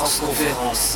Transconférence.